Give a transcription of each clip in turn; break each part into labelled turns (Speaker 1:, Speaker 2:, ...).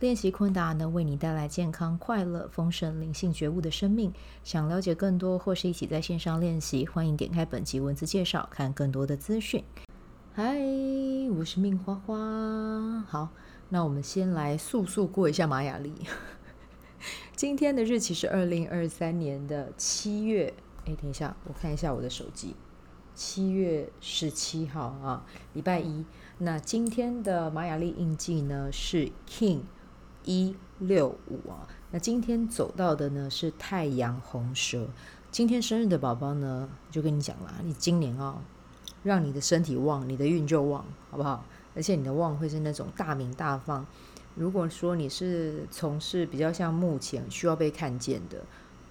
Speaker 1: 练习昆达能为你带来健康、快乐、丰盛、灵性觉悟的生命。想了解更多或是一起在线上练习，欢迎点开本集文字介绍，看更多的资讯。嗨，我是命花花。好，那我们先来速速过一下玛雅历。今天的日期是二零二三年的七月，哎，等一下，我看一下我的手机，七月十七号啊，礼拜一。那今天的玛雅历印记呢是 King。一六五啊，那今天走到的呢是太阳红蛇。今天生日的宝宝呢，就跟你讲啦，你今年啊、哦，让你的身体旺，你的运就旺，好不好？而且你的旺会是那种大名大放。如果说你是从事比较像目前需要被看见的，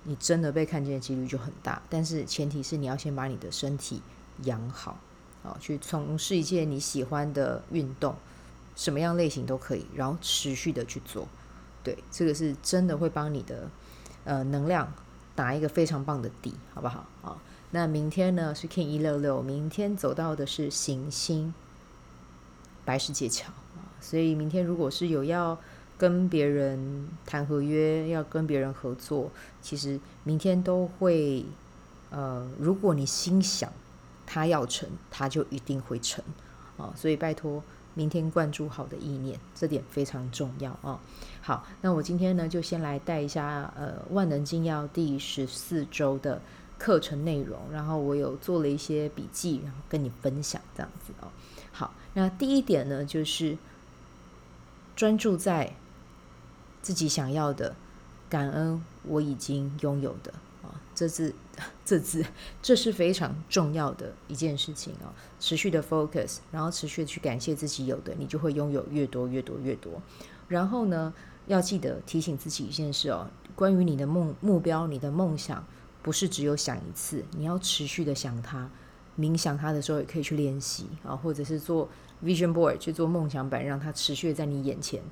Speaker 1: 你真的被看见的几率就很大。但是前提是你要先把你的身体养好，啊，去从事一件你喜欢的运动。什么样类型都可以，然后持续的去做，对，这个是真的会帮你的呃能量打一个非常棒的底，好不好啊？那明天呢是 King 一六六，明天走到的是行星白世界桥，所以明天如果是有要跟别人谈合约，要跟别人合作，其实明天都会呃，如果你心想他要成，他就一定会成啊，所以拜托。明天灌注好的意念，这点非常重要啊、哦！好，那我今天呢就先来带一下呃《万能金钥》第十四周的课程内容，然后我有做了一些笔记，然后跟你分享这样子哦。好，那第一点呢就是专注在自己想要的，感恩我已经拥有的。啊这字，这字，这是非常重要的一件事情哦。持续的 focus，然后持续的去感谢自己有的，你就会拥有越多越多越多。然后呢，要记得提醒自己一件事哦，关于你的梦目标、你的梦想，不是只有想一次，你要持续的想它。冥想它的时候也可以去练习啊，或者是做 vision board 去做梦想板，让它持续的在你眼前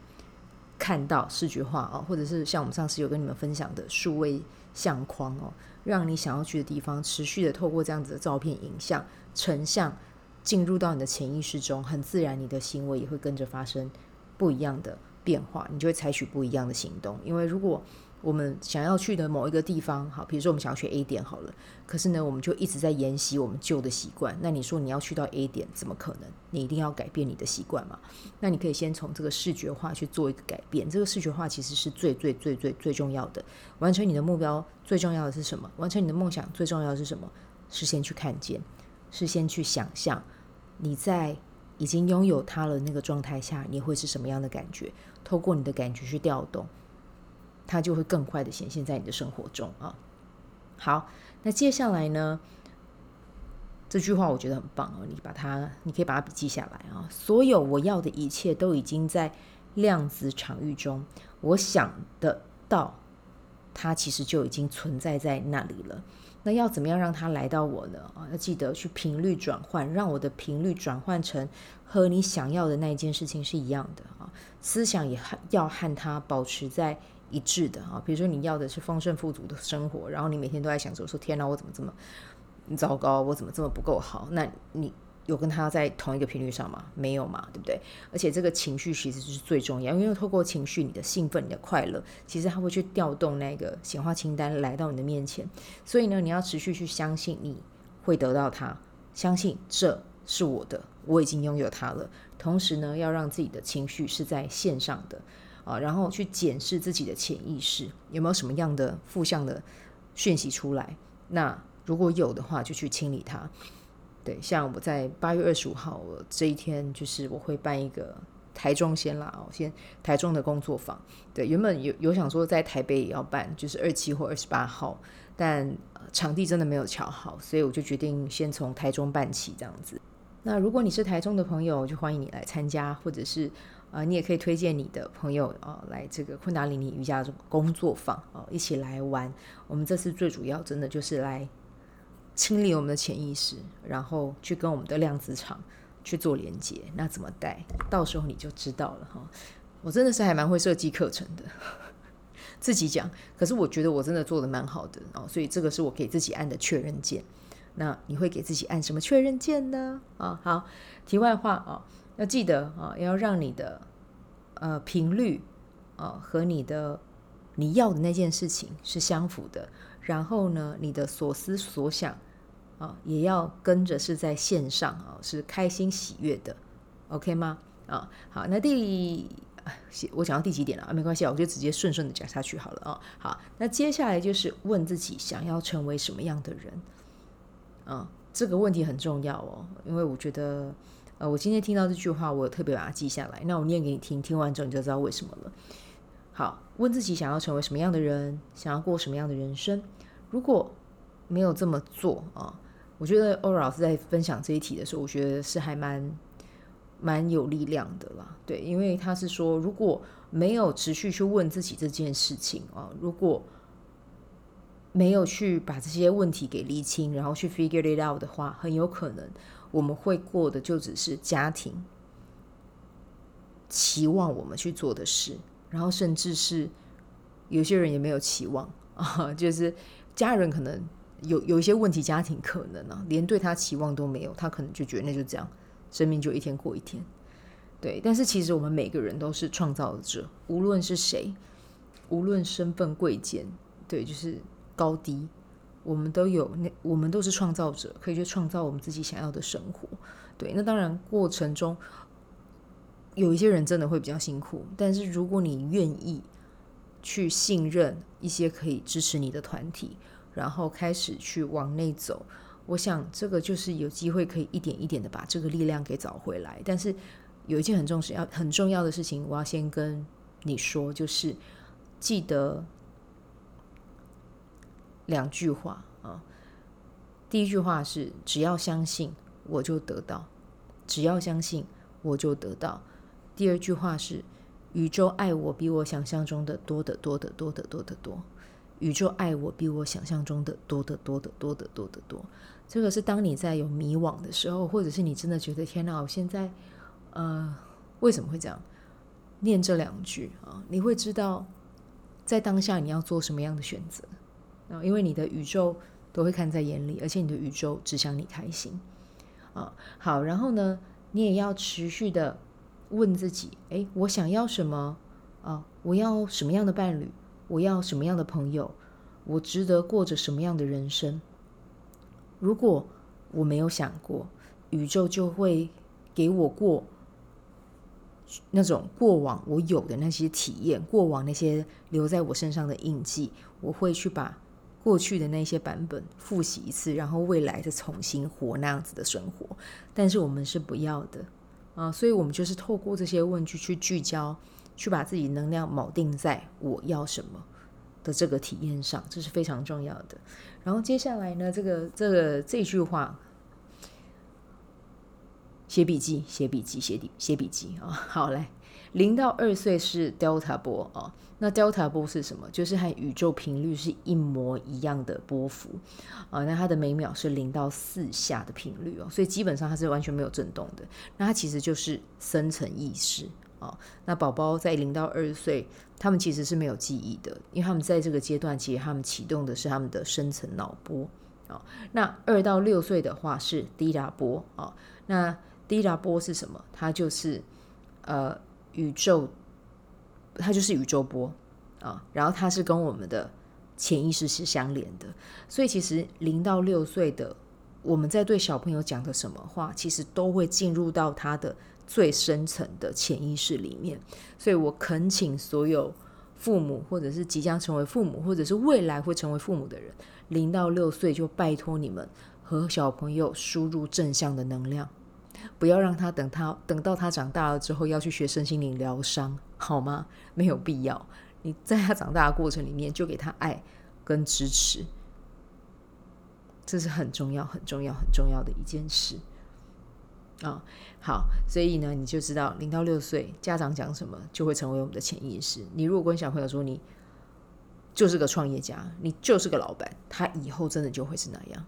Speaker 1: 看到视觉化啊，或者是像我们上次有跟你们分享的数位相框哦。让你想要去的地方持续的透过这样子的照片、影像、成像进入到你的潜意识中，很自然，你的行为也会跟着发生不一样的变化，你就会采取不一样的行动。因为如果我们想要去的某一个地方，好，比如说我们想要去 A 点好了，可是呢，我们就一直在沿袭我们旧的习惯。那你说你要去到 A 点，怎么可能？你一定要改变你的习惯嘛？那你可以先从这个视觉化去做一个改变。这个视觉化其实是最最最最最重要的。完成你的目标最重要的是什么？完成你的梦想最重要的是什么？是先去看见，是先去想象你在已经拥有它了那个状态下，你会是什么样的感觉？透过你的感觉去调动。它就会更快的显现在你的生活中啊。好，那接下来呢？这句话我觉得很棒哦，你把它，你可以把它笔记下来啊。所有我要的一切都已经在量子场域中，我想得到，它其实就已经存在在那里了。那要怎么样让它来到我呢？啊，要记得去频率转换，让我的频率转换成和你想要的那一件事情是一样的啊。思想也要和它保持在。一致的啊，比如说你要的是丰盛富足的生活，然后你每天都在想着说：“天哪，我怎么这么糟糕？我怎么这么不够好？”那你有跟他在同一个频率上吗？没有嘛，对不对？而且这个情绪其实是最重要，因为透过情绪，你的兴奋、你的快乐，其实它会去调动那个显化清单来到你的面前。所以呢，你要持续去相信你会得到它，相信这是我的，我已经拥有它了。同时呢，要让自己的情绪是在线上的。啊，然后去检视自己的潜意识有没有什么样的负向的讯息出来。那如果有的话，就去清理它。对，像我在八月二十五号我这一天，就是我会办一个台中先啦，哦，先台中的工作坊。对，原本有有想说在台北也要办，就是二七或二十八号，但场地真的没有瞧好，所以我就决定先从台中办起这样子。那如果你是台中的朋友，就欢迎你来参加，或者是。啊、你也可以推荐你的朋友啊、来这个昆达里尼瑜伽工作坊啊、呃，一起来玩。我们这次最主要真的就是来清理我们的潜意识，然后去跟我们的量子场去做连接。那怎么带？到时候你就知道了哈。我真的是还蛮会设计课程的，自己讲。可是我觉得我真的做的蛮好的哦，所以这个是我给自己按的确认键。那你会给自己按什么确认键呢？啊，好。题外话啊，要记得啊，要让你的呃频率啊和你的你要的那件事情是相符的。然后呢，你的所思所想。啊，也要跟着是在线上啊，是开心喜悦的，OK 吗？啊，好，那第我讲到第几点了？没关系，我就直接顺顺的讲下去好了啊。好，那接下来就是问自己想要成为什么样的人啊？这个问题很重要哦，因为我觉得呃，我今天听到这句话，我特别把它记下来。那我念给你听，听完之后你就知道为什么了。好，问自己想要成为什么样的人，想要过什么样的人生？如果没有这么做啊？我觉得欧老师在分享这一题的时候，我觉得是还蛮蛮有力量的啦。对，因为他是说，如果没有持续去问自己这件事情啊，如果没有去把这些问题给厘清，然后去 figure it out 的话，很有可能我们会过的就只是家庭期望我们去做的事，然后甚至是有些人也没有期望啊，就是家人可能。有有一些问题，家庭可能啊，连对他期望都没有，他可能就觉得那就这样，生命就一天过一天。对，但是其实我们每个人都是创造者，无论是谁，无论身份贵贱，对，就是高低，我们都有那，我们都是创造者，可以去创造我们自己想要的生活。对，那当然过程中有一些人真的会比较辛苦，但是如果你愿意去信任一些可以支持你的团体。然后开始去往内走，我想这个就是有机会可以一点一点的把这个力量给找回来。但是有一件很重要、很重要的事情，我要先跟你说，就是记得两句话啊。第一句话是：只要相信，我就得到；只要相信，我就得到。第二句话是：宇宙爱我比我想象中的多得多得多得多得多。宇宙爱我比我想象中的多得多得多得多得多。这个是当你在有迷惘的时候，或者是你真的觉得天哪，我现在呃为什么会这样？念这两句啊，你会知道在当下你要做什么样的选择啊，因为你的宇宙都会看在眼里，而且你的宇宙只想你开心啊。好，然后呢，你也要持续的问自己：诶，我想要什么啊？我要什么样的伴侣？我要什么样的朋友？我值得过着什么样的人生？如果我没有想过，宇宙就会给我过那种过往我有的那些体验，过往那些留在我身上的印记，我会去把过去的那些版本复习一次，然后未来再重新活那样子的生活。但是我们是不要的啊，所以我们就是透过这些问句去聚焦。去把自己能量锚定在我要什么的这个体验上，这是非常重要的。然后接下来呢，这个这个这句话，写笔记，写笔记，写笔写笔记啊！好，来，零到二岁是 Delta 波啊，那 Delta 波是什么？就是和宇宙频率是一模一样的波幅啊。那它的每秒是零到四下的频率哦，所以基本上它是完全没有震动的。那它其实就是深层意识。哦，那宝宝在零到二岁，他们其实是没有记忆的，因为他们在这个阶段，其实他们启动的是他们的深层脑波。啊，那二到六岁的话是低达波。啊，那低达波是什么？它就是呃宇宙，它就是宇宙波啊。然后它是跟我们的潜意识是相连的，所以其实零到六岁的我们在对小朋友讲的什么话，其实都会进入到他的。最深层的潜意识里面，所以我恳请所有父母，或者是即将成为父母，或者是未来会成为父母的人，零到六岁就拜托你们和小朋友输入正向的能量，不要让他等他等到他长大了之后要去学身心灵疗伤，好吗？没有必要。你在他长大的过程里面就给他爱跟支持，这是很重要、很重要、很重要的一件事。啊、好，所以呢，你就知道零到六岁家长讲什么，就会成为我们的潜意识。你如果跟小朋友说你就是个创业家，你就是个老板，他以后真的就会是那样。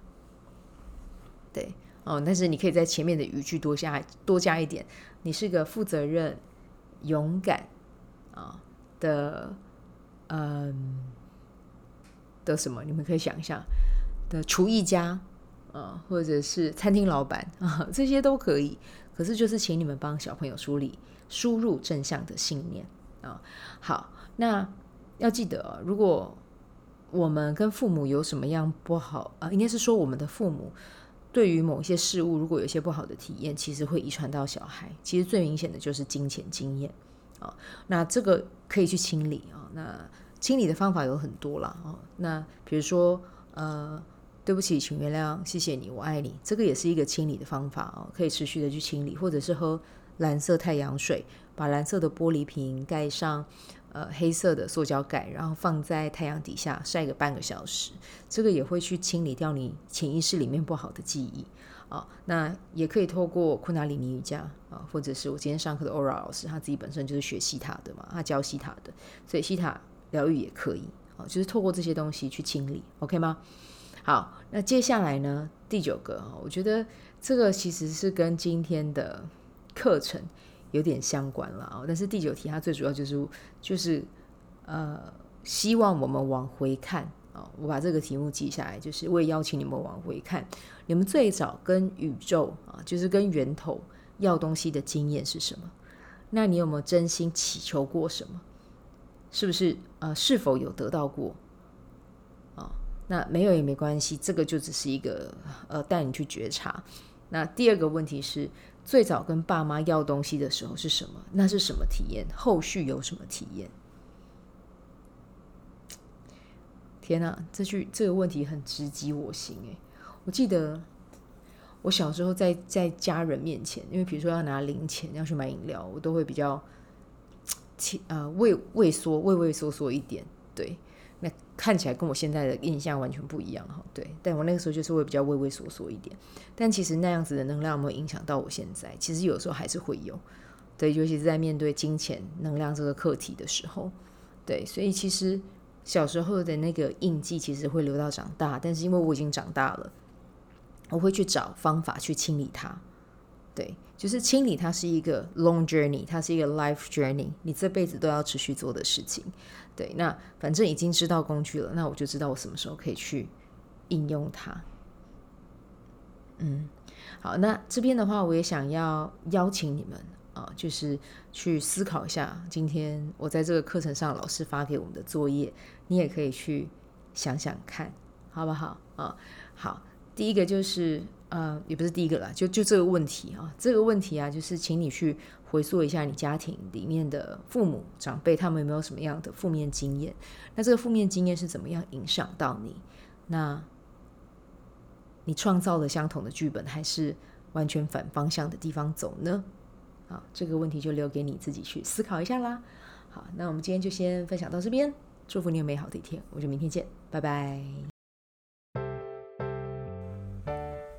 Speaker 1: 对哦，但是你可以在前面的语句多加多加一点，你是个负责任、勇敢啊的，嗯的什么？你们可以想一下的厨艺家啊，或者是餐厅老板啊，这些都可以。可是就是请你们帮小朋友梳理输入正向的信念啊。好，那要记得哦，如果我们跟父母有什么样不好啊，应该是说我们的父母。对于某一些事物，如果有些不好的体验，其实会遗传到小孩。其实最明显的就是金钱经验啊。那这个可以去清理啊。那清理的方法有很多啦。啊。那比如说，呃，对不起，请原谅，谢谢你，我爱你，这个也是一个清理的方法哦。可以持续的去清理，或者是喝蓝色太阳水，把蓝色的玻璃瓶盖上。呃，黑色的塑胶盖，然后放在太阳底下晒个半个小时，这个也会去清理掉你潜意识里面不好的记忆啊、那也可以透过昆达里尼瑜伽啊、或者是我今天上课的 Ora 老师，他自己本身就是学西塔的嘛，他教西塔的，所以西塔疗愈也可以啊、就是透过这些东西去清理，OK 吗？好，那接下来呢，第九个，我觉得这个其实是跟今天的课程。有点相关了啊，但是第九题它最主要就是就是呃，希望我们往回看啊，我把这个题目记下来，就是我也邀请你们往回看，你们最早跟宇宙啊，就是跟源头要东西的经验是什么？那你有没有真心祈求过什么？是不是呃，是否有得到过？那没有也没关系，这个就只是一个呃，带你去觉察。那第二个问题是。最早跟爸妈要东西的时候是什么？那是什么体验？后续有什么体验？天哪，这句这个问题很直击我心诶，我记得我小时候在在家人面前，因为比如说要拿零钱要去买饮料，我都会比较，呃畏畏缩畏畏缩缩一点，对。那看起来跟我现在的印象完全不一样哈，对，但我那个时候就是会比较畏畏缩缩一点，但其实那样子的能量有没有影响到我现在？其实有时候还是会有，对，尤其是在面对金钱能量这个课题的时候，对，所以其实小时候的那个印记其实会留到长大，但是因为我已经长大了，我会去找方法去清理它，对，就是清理它是一个 long journey，它是一个 life journey，你这辈子都要持续做的事情。对，那反正已经知道工具了，那我就知道我什么时候可以去应用它。嗯，好，那这边的话，我也想要邀请你们啊，就是去思考一下，今天我在这个课程上老师发给我们的作业，你也可以去想想看，好不好？啊，好，第一个就是。呃，也不是第一个啦，就就这个问题啊，这个问题啊，就是请你去回溯一下你家庭里面的父母长辈，他们有没有什么样的负面经验？那这个负面经验是怎么样影响到你？那你创造了相同的剧本，还是完全反方向的地方走呢？啊，这个问题就留给你自己去思考一下啦。好，那我们今天就先分享到这边，祝福你有美好的一天，我们就明天见，拜拜。